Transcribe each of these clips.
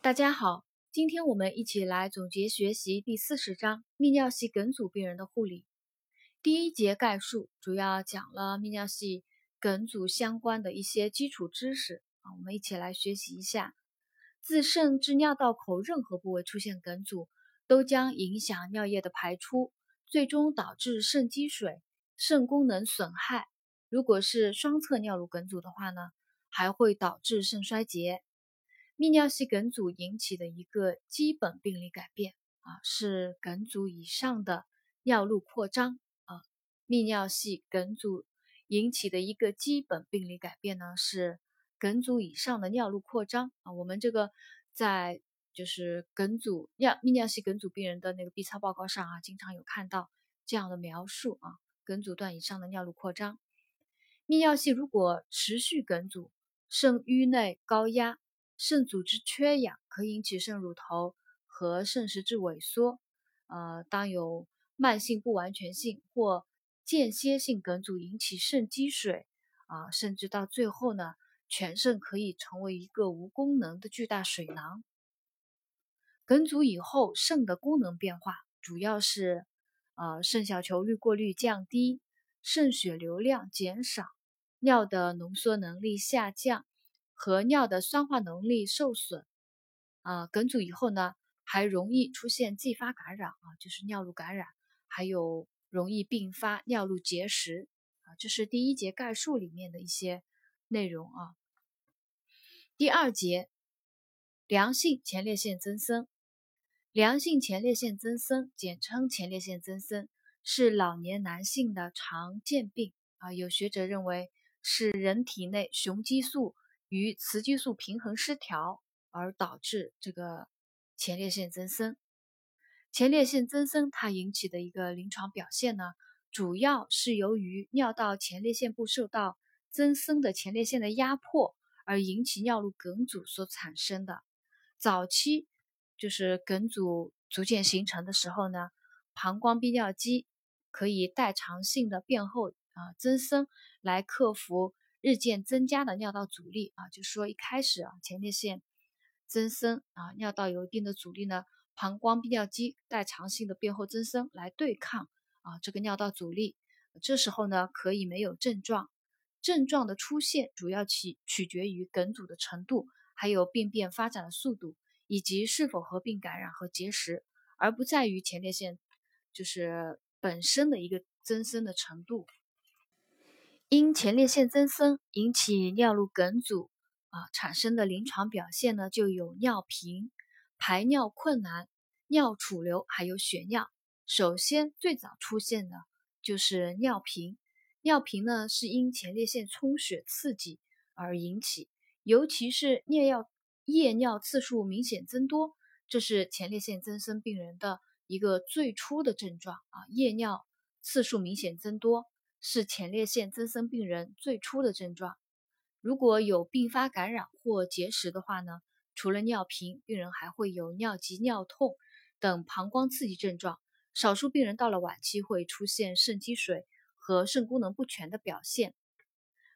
大家好，今天我们一起来总结学习第四十章泌尿系梗阻病人的护理。第一节概述主要讲了泌尿系梗阻相关的一些基础知识啊，我们一起来学习一下。自肾至尿道口任何部位出现梗阻，都将影响尿液的排出，最终导致肾积水、肾功能损害。如果是双侧尿路梗阻的话呢，还会导致肾衰竭。泌尿系梗阻引起的一个基本病理改变啊，是梗阻以上的尿路扩张啊。泌尿系梗阻引起的一个基本病理改变呢，是梗阻以上的尿路扩张啊。我们这个在就是梗阻尿泌尿系梗阻病人的那个 B 超报告上啊，经常有看到这样的描述啊，梗阻段以上的尿路扩张。泌尿系如果持续梗阻，肾盂内高压。肾组织缺氧可引起肾乳头和肾实质萎缩，呃，当有慢性不完全性或间歇性梗阻引起肾积水，啊，甚至到最后呢，全肾可以成为一个无功能的巨大水囊。梗阻以后肾的功能变化主要是，呃，肾小球滤过率降低，肾血流量减少，尿的浓缩能力下降。和尿的酸化能力受损，啊，梗阻以后呢，还容易出现继发感染啊，就是尿路感染，还有容易并发尿路结石啊，这是第一节概述里面的一些内容啊。第二节，良性前列腺增生，良性前列腺增生，简称前列腺增生，是老年男性的常见病啊。有学者认为是人体内雄激素。与雌激素平衡失调而导致这个前列腺增生。前列腺增生它引起的一个临床表现呢，主要是由于尿道前列腺部受到增生的前列腺的压迫而引起尿路梗阻所产生的。早期就是梗阻逐渐形成的时候呢，膀胱泌尿肌可以代偿性的变厚啊增生来克服。日渐增加的尿道阻力啊，就是说一开始啊前列腺增生啊，尿道有一定的阻力呢，膀胱泌尿肌代偿性的变厚增生来对抗啊这个尿道阻力，这时候呢可以没有症状，症状的出现主要取取决于梗阻的程度，还有病变发展的速度，以及是否合并感染和结石，而不在于前列腺就是本身的一个增生的程度。因前列腺增生引起尿路梗阻啊产生的临床表现呢，就有尿频、排尿困难、尿储留，还有血尿。首先最早出现的就是尿频，尿频呢是因前列腺充血刺激而引起，尤其是夜尿夜尿次数明显增多，这是前列腺增生病人的一个最初的症状啊，夜尿次数明显增多。是前列腺增生病人最初的症状。如果有并发感染或结石的话呢，除了尿频，病人还会有尿急、尿痛等膀胱刺激症状。少数病人到了晚期会出现肾积水和肾功能不全的表现。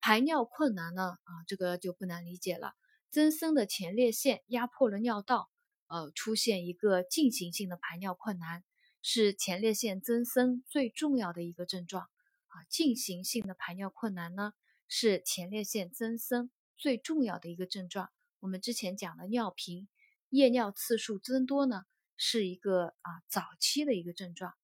排尿困难呢？啊，这个就不难理解了。增生的前列腺压迫了尿道，呃，出现一个进行性的排尿困难，是前列腺增生最重要的一个症状。啊，进行性的排尿困难呢，是前列腺增生最重要的一个症状。我们之前讲的尿频、夜尿次数增多呢，是一个啊早期的一个症状。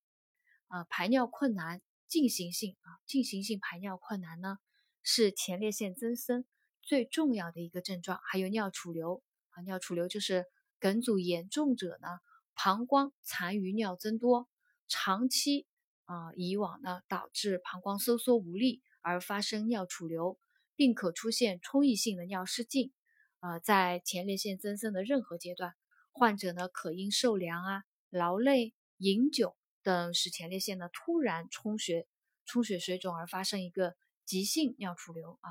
啊，排尿困难、进行性啊进行性排尿困难呢，是前列腺增生最重要的一个症状。还有尿储留啊，尿储留就是梗阻严重者呢，膀胱残余尿增多，长期。啊，以往呢导致膀胱收缩无力而发生尿储留，并可出现充溢性的尿失禁。啊，在前列腺增生的任何阶段，患者呢可因受凉啊、劳累、饮酒等使前列腺呢突然充血、充血水肿而发生一个急性尿储留啊。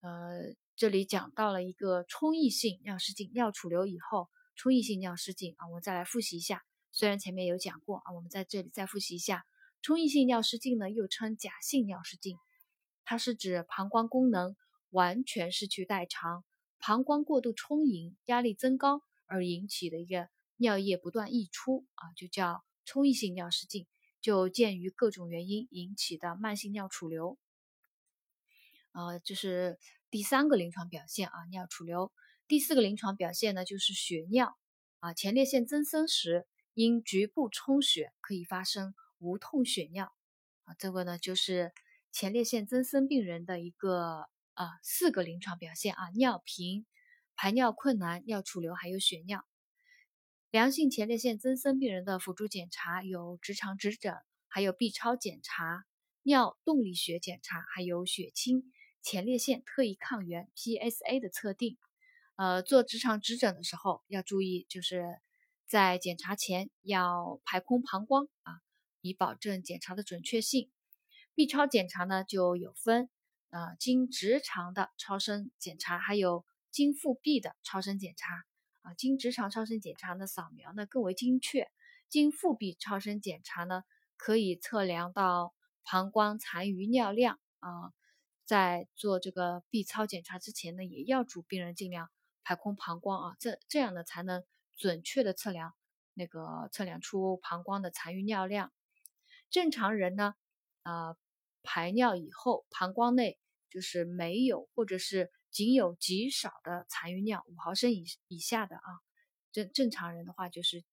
呃，这里讲到了一个充溢性尿失禁，尿储留以后充溢性尿失禁啊，我们再来复习一下。虽然前面有讲过啊，我们在这里再复习一下。充溢性尿失禁呢，又称假性尿失禁，它是指膀胱功能完全失去代偿，膀胱过度充盈，压力增高而引起的一个尿液不断溢出啊，就叫充溢性尿失禁，就鉴于各种原因引起的慢性尿储留。呃，这是第三个临床表现啊，尿储留。第四个临床表现呢，就是血尿啊，前列腺增生时因局部充血可以发生无痛血尿啊，这个呢就是前列腺增生病人的一个啊四个临床表现啊，尿频、排尿困难、尿储留还有血尿。良性前列腺增生病人的辅助检查有直肠指诊，还有 B 超检查、尿动力学检查，还有血清前列腺特异抗原 PSA 的测定。呃，做直肠指诊的时候要注意，就是在检查前要排空膀胱啊，以保证检查的准确性。B 超检查呢就有分，呃，经直肠的超声检查，还有经腹壁的超声检查啊。经直肠超声检查呢，扫描呢更为精确；经腹壁超声检查呢，可以测量到膀胱残余尿量啊。在做这个 B 超检查之前呢，也要嘱病人尽量。排空膀胱啊，这这样呢才能准确的测量那个测量出膀胱的残余尿量。正常人呢，呃，排尿以后，膀胱内就是没有或者是仅有极少的残余尿，五毫升以以下的啊。正正常人的话，就是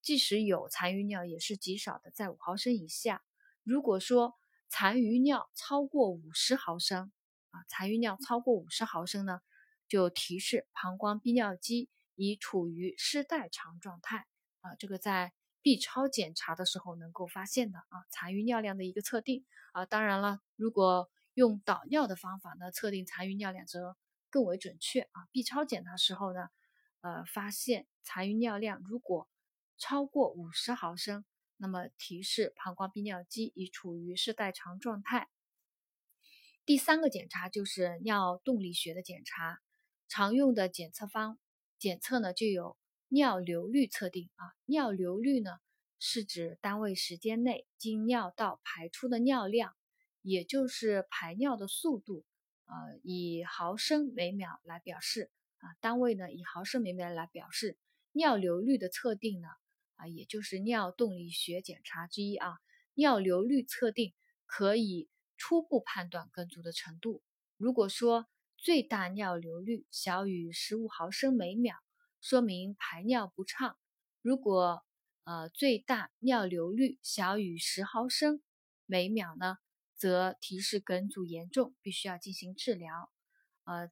即使有残余尿，也是极少的，在五毫升以下。如果说残余尿超过五十毫升啊，残余尿超过五十毫升呢？就提示膀胱逼尿肌已处于失代偿状态啊，这个在 B 超检查的时候能够发现的啊，残余尿量的一个测定啊，当然了，如果用导尿的方法呢，测定残余尿量则更为准确啊。B 超检查时候呢，呃，发现残余尿量如果超过五十毫升，那么提示膀胱逼尿肌已处于失代偿状态。第三个检查就是尿动力学的检查。常用的检测方检测呢，就有尿流率测定啊。尿流率呢，是指单位时间内经尿道排出的尿量，也就是排尿的速度，呃，以毫升每秒来表示啊。单位呢，以毫升每秒来表示。尿流率的测定呢，啊，也就是尿动力学检查之一啊。尿流率测定可以初步判断梗阻的程度。如果说最大尿流率小于十五毫升每秒，说明排尿不畅。如果呃最大尿流率小于十毫升每秒呢，则提示梗阻严重，必须要进行治疗。呃，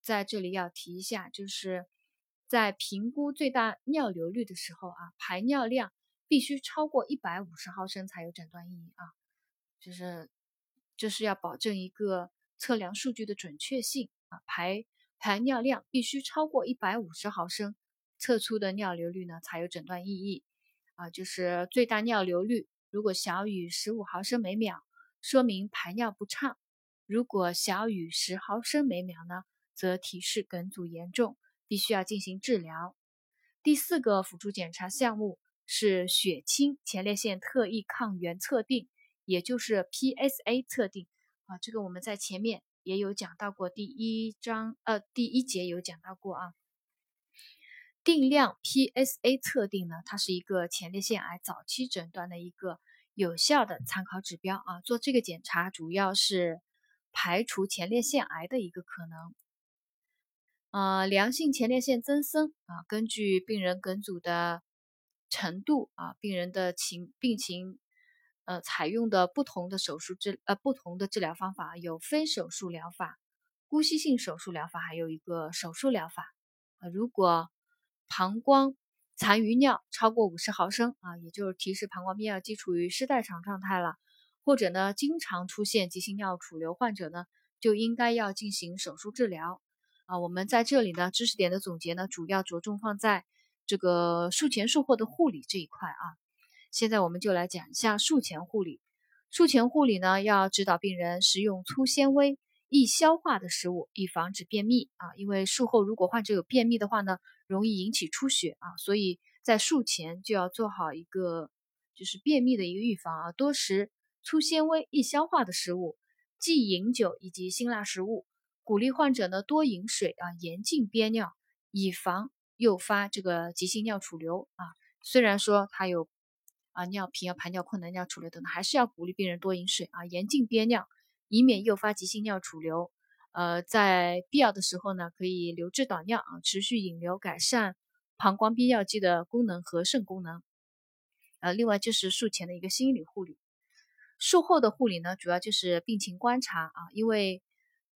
在这里要提一下，就是在评估最大尿流率的时候啊，排尿量必须超过一百五十毫升才有诊断意义啊，就是这是要保证一个。测量数据的准确性啊，排排尿量必须超过一百五十毫升，测出的尿流率呢才有诊断意义啊。就是最大尿流率如果小于十五毫升每秒，说明排尿不畅；如果小于十毫升每秒呢，则提示梗阻严重，必须要进行治疗。第四个辅助检查项目是血清前列腺特异抗原测定，也就是 PSA 测定。啊，这个我们在前面也有讲到过，第一章呃第一节有讲到过啊。定量 PSA 测定呢，它是一个前列腺癌早期诊断的一个有效的参考指标啊。做这个检查主要是排除前列腺癌的一个可能。呃，良性前列腺增生啊，根据病人梗阻的程度啊，病人的情病情。呃，采用的不同的手术治呃不同的治疗方法有非手术疗法、姑息性手术疗法，还有一个手术疗法。呃，如果膀胱残余尿超过五十毫升啊，也就是提示膀胱泌尿肌处于失代偿状态了，或者呢经常出现急性尿储留患者呢，就应该要进行手术治疗。啊，我们在这里呢知识点的总结呢，主要着重放在这个术前术后的护理这一块啊。现在我们就来讲一下术前护理。术前护理呢，要指导病人食用粗纤维、易消化的食物，以防止便秘啊。因为术后如果患者有便秘的话呢，容易引起出血啊，所以在术前就要做好一个就是便秘的一个预防啊。多食粗纤维、易消化的食物，忌饮酒以及辛辣食物。鼓励患者呢多饮水啊，严禁憋尿，以防诱发这个急性尿储留啊。虽然说它有啊尿频啊排尿困难、尿储流等，还是要鼓励病人多饮水啊，严禁憋尿，以免诱发急性尿储留。呃，在必要的时候呢，可以留置导尿啊，持续引流，改善膀胱憋尿肌的功能和肾功能。呃，另外就是术前的一个心理护理，术后的护理呢，主要就是病情观察啊，因为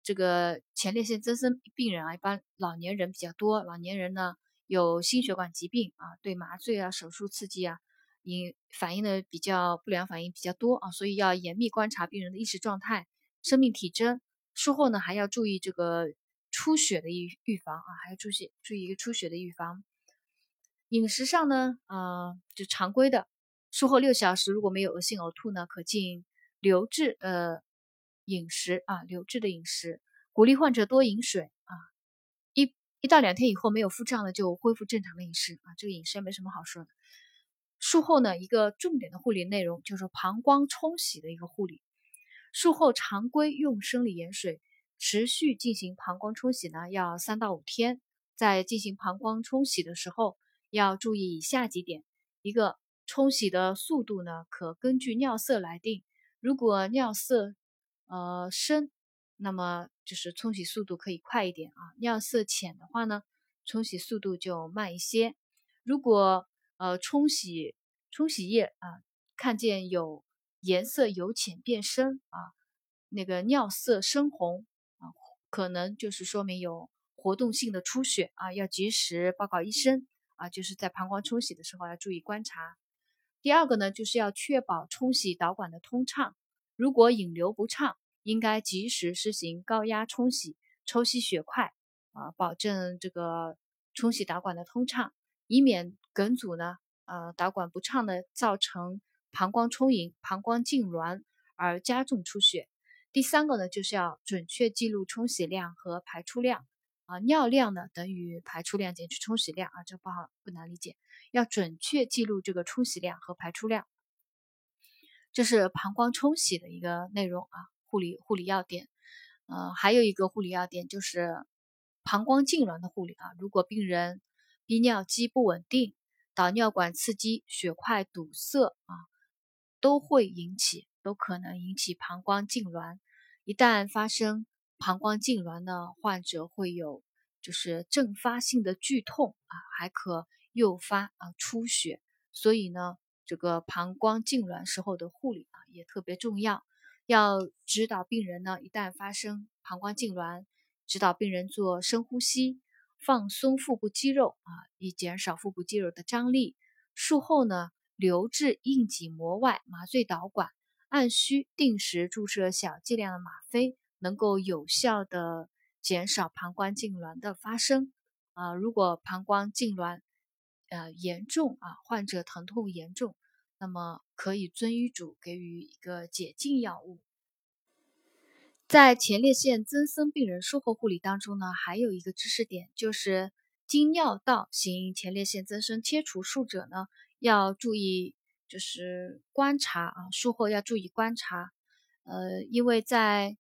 这个前列腺增生病人啊，一般老年人比较多，老年人呢有心血管疾病啊，对麻醉啊、手术刺激啊，因反应的比较不良反应比较多啊，所以要严密观察病人的意识状态、生命体征。术后呢，还要注意这个出血的预预防啊，还要注意注意一个出血的预防。饮食上呢，啊，就常规的，术后六小时如果没有恶心呕吐呢，可进流质呃饮食啊，流质的饮食，鼓励患者多饮水啊。一一到两天以后没有腹胀了，就恢复正常的饮食啊，这个饮食也没什么好说的。术后呢，一个重点的护理内容就是膀胱冲洗的一个护理。术后常规用生理盐水持续进行膀胱冲洗呢，要三到五天。在进行膀胱冲洗的时候，要注意以下几点：一个，冲洗的速度呢，可根据尿色来定。如果尿色呃深，那么就是冲洗速度可以快一点啊；尿色浅的话呢，冲洗速度就慢一些。如果呃冲洗冲洗液啊，看见有颜色由浅变深啊，那个尿色深红啊，可能就是说明有活动性的出血啊，要及时报告医生啊。就是在膀胱冲洗的时候要注意观察。第二个呢，就是要确保冲洗导管的通畅，如果引流不畅，应该及时施行高压冲洗，抽吸血块啊，保证这个冲洗导管的通畅，以免梗阻呢，呃，导管不畅的造成。膀胱充盈、膀胱痉挛而加重出血。第三个呢，就是要准确记录冲洗量和排出量啊，尿量呢等于排出量减去冲洗量啊，这不好不难理解，要准确记录这个冲洗量和排出量。这是膀胱冲洗的一个内容啊，护理护理要点。呃，还有一个护理要点就是膀胱痉挛的护理啊，如果病人憋尿肌不稳定，导尿管刺激、血块堵塞啊。都会引起，都可能引起膀胱痉挛。一旦发生膀胱痉挛呢，患者会有就是阵发性的剧痛啊，还可诱发啊出血。所以呢，这个膀胱痉挛时候的护理啊也特别重要。要指导病人呢，一旦发生膀胱痉挛，指导病人做深呼吸，放松腹部肌肉啊，以减少腹部肌肉的张力。术后呢。留置硬脊膜外麻醉导管，按需定时注射小剂量的吗啡，能够有效的减少膀胱痉挛的发生。啊，如果膀胱痉挛呃严重啊，患者疼痛严重，那么可以遵医嘱给予一个解痉药物。在前列腺增生病人术后护理当中呢，还有一个知识点，就是经尿道型前列腺增生切除术者呢。要注意，就是观察啊，术后要注意观察，呃，因为在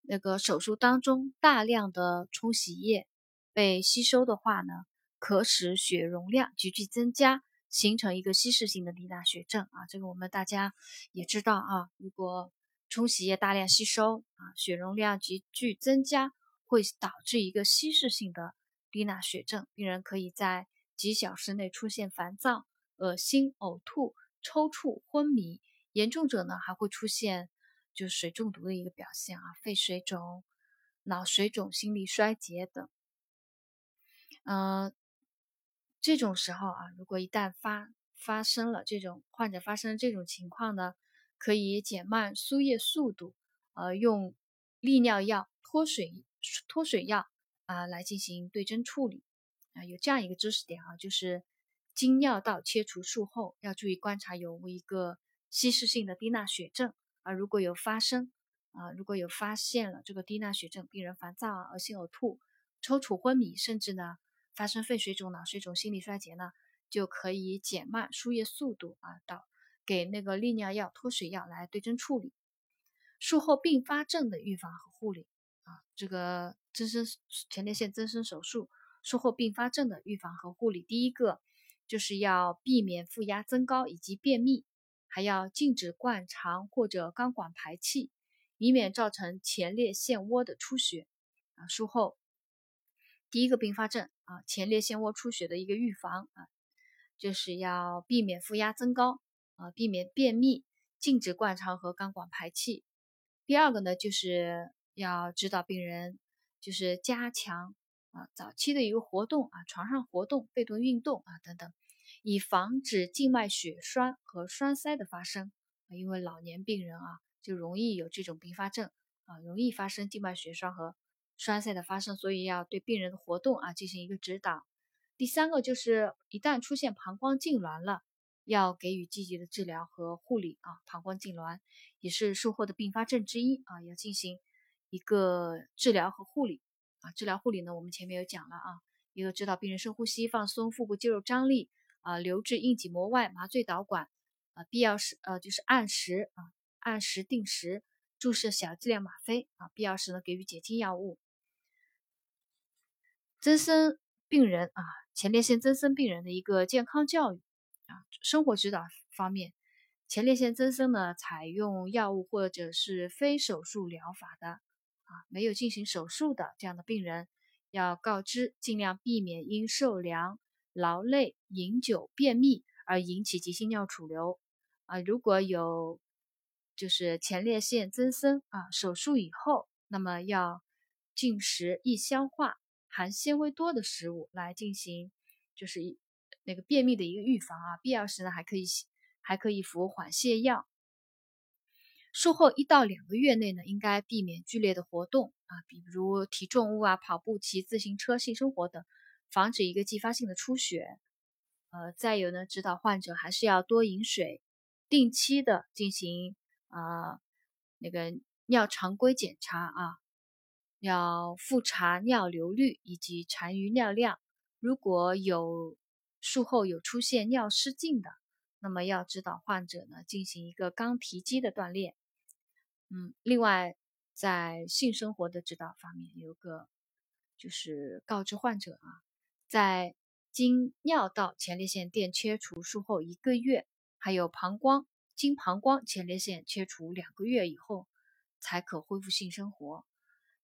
那个手术当中，大量的冲洗液被吸收的话呢，可使血容量急剧增加，形成一个稀释性的低钠血症啊。这个我们大家也知道啊，如果冲洗液大量吸收啊，血容量急剧增加，会导致一个稀释性的低钠血症，病人可以在几小时内出现烦躁。恶心、呕吐、抽搐、昏迷，严重者呢还会出现就水中毒的一个表现啊，肺水肿、脑水肿、心力衰竭等。嗯，这种时候啊，如果一旦发发生了这种患者发生这种情况呢，可以减慢输液速度，呃，用利尿药、脱水脱水药啊来进行对症处理啊。有这样一个知识点啊，就是。经尿道切除术后要注意观察有无一个稀释性的低钠血症啊，如果有发生啊，如果有发现了这个低钠血症，病人烦躁啊、恶心、呕吐、抽搐、昏迷，甚至呢发生肺水肿、脑水肿、心力衰竭呢，就可以减慢输液速度啊，到给那个利尿药、脱水药来对症处理。术后并发症的预防和护理啊，这个增生前列腺增生手术术后并发症的预防和护理。第一个就是要避免腹压增高以及便秘，还要禁止灌肠或者肛管排气，以免造成前列腺窝的出血。啊，术后第一个并发症啊，前列腺窝出血的一个预防啊，就是要避免腹压增高啊，避免便秘，禁止灌肠和肛管排气。第二个呢，就是要指导病人，就是加强啊早期的一个活动啊，床上活动、被动运动啊等等，以防止静脉血栓和栓塞的发生。因为老年病人啊，就容易有这种并发症啊，容易发生静脉血栓和栓塞的发生，所以要对病人的活动啊进行一个指导。第三个就是一旦出现膀胱痉挛了。要给予积极的治疗和护理啊，膀胱痉挛也是术后的并发症之一啊，要进行一个治疗和护理啊。治疗护理呢，我们前面有讲了啊，一个指导病人深呼吸、放松腹部肌肉张力啊，留置硬脊膜外麻醉导管啊，必要时呃就是按时啊，按时定时注射小剂量吗啡啊，必要时呢给予解痉药物。增生病人啊，前列腺增生病人的一个健康教育。生活指导方面，前列腺增生呢，采用药物或者是非手术疗法的啊，没有进行手术的这样的病人，要告知尽量避免因受凉、劳累、饮酒、便秘而引起急性尿储留啊。如果有就是前列腺增生啊，手术以后，那么要进食易消化、含纤维多的食物来进行，就是一。那个便秘的一个预防啊，必要时呢还可以还可以服缓泻药。术后一到两个月内呢，应该避免剧烈的活动啊，比如提重物啊、跑步、骑自行车、性生活等，防止一个继发性的出血。呃，再有呢，指导患者还是要多饮水，定期的进行啊那个尿常规检查啊，要复查尿流率以及残余尿量，如果有。术后有出现尿失禁的，那么要指导患者呢进行一个肛提肌的锻炼。嗯，另外在性生活的指导方面，有个就是告知患者啊，在经尿道前列腺垫切除术后一个月，还有膀胱经膀胱前列腺切除两个月以后，才可恢复性生活。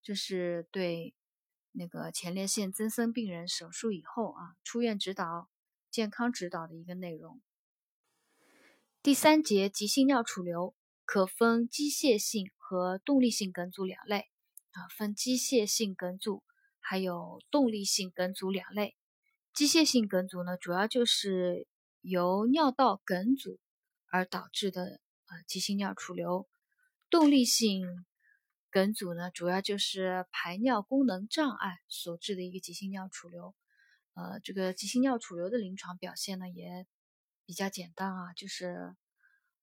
这是对那个前列腺增生病人手术以后啊出院指导。健康指导的一个内容。第三节急性尿储留可分机械性和动力性梗阻两类啊，分机械性梗阻还有动力性梗阻两类。机械性梗阻呢，主要就是由尿道梗阻而导致的啊急性尿储留；动力性梗阻呢，主要就是排尿功能障碍所致的一个急性尿储留。呃，这个急性尿储留的临床表现呢也比较简单啊，就是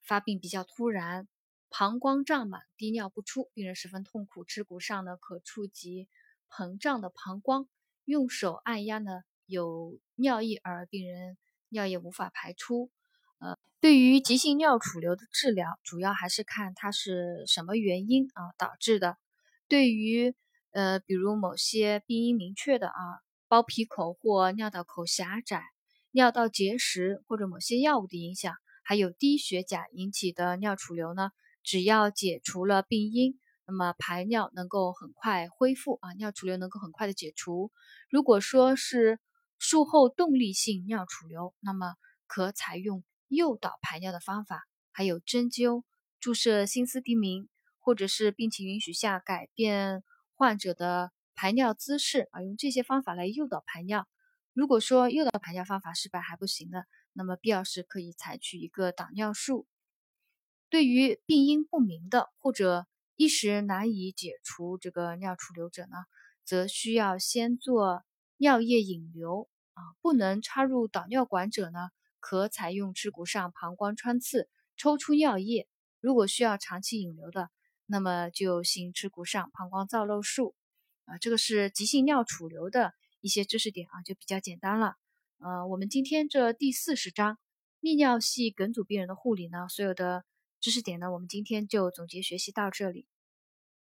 发病比较突然，膀胱胀满，滴尿不出，病人十分痛苦，耻骨上呢可触及膨胀的膀胱，用手按压呢有尿液，而病人尿液无法排出。呃，对于急性尿储留的治疗，主要还是看它是什么原因啊导致的。对于呃，比如某些病因明确的啊。包皮口或尿道口狭窄、尿道结石或者某些药物的影响，还有低血钾引起的尿储留呢？只要解除了病因，那么排尿能够很快恢复啊，尿储留能够很快的解除。如果说是术后动力性尿储留，那么可采用诱导排尿的方法，还有针灸、注射新斯地明，或者是病情允许下改变患者的。排尿姿势啊，用这些方法来诱导排尿。如果说诱导排尿方法失败还不行的，那么必要时可以采取一个导尿术。对于病因不明的或者一时难以解除这个尿储留者呢，则需要先做尿液引流啊。不能插入导尿管者呢，可采用耻骨上膀胱穿刺抽出尿液。如果需要长期引流的，那么就行耻骨上膀胱造瘘术。啊，这个是急性尿储留的一些知识点啊，就比较简单了。呃，我们今天这第四十章泌尿系梗阻病人的护理呢，所有的知识点呢，我们今天就总结学习到这里。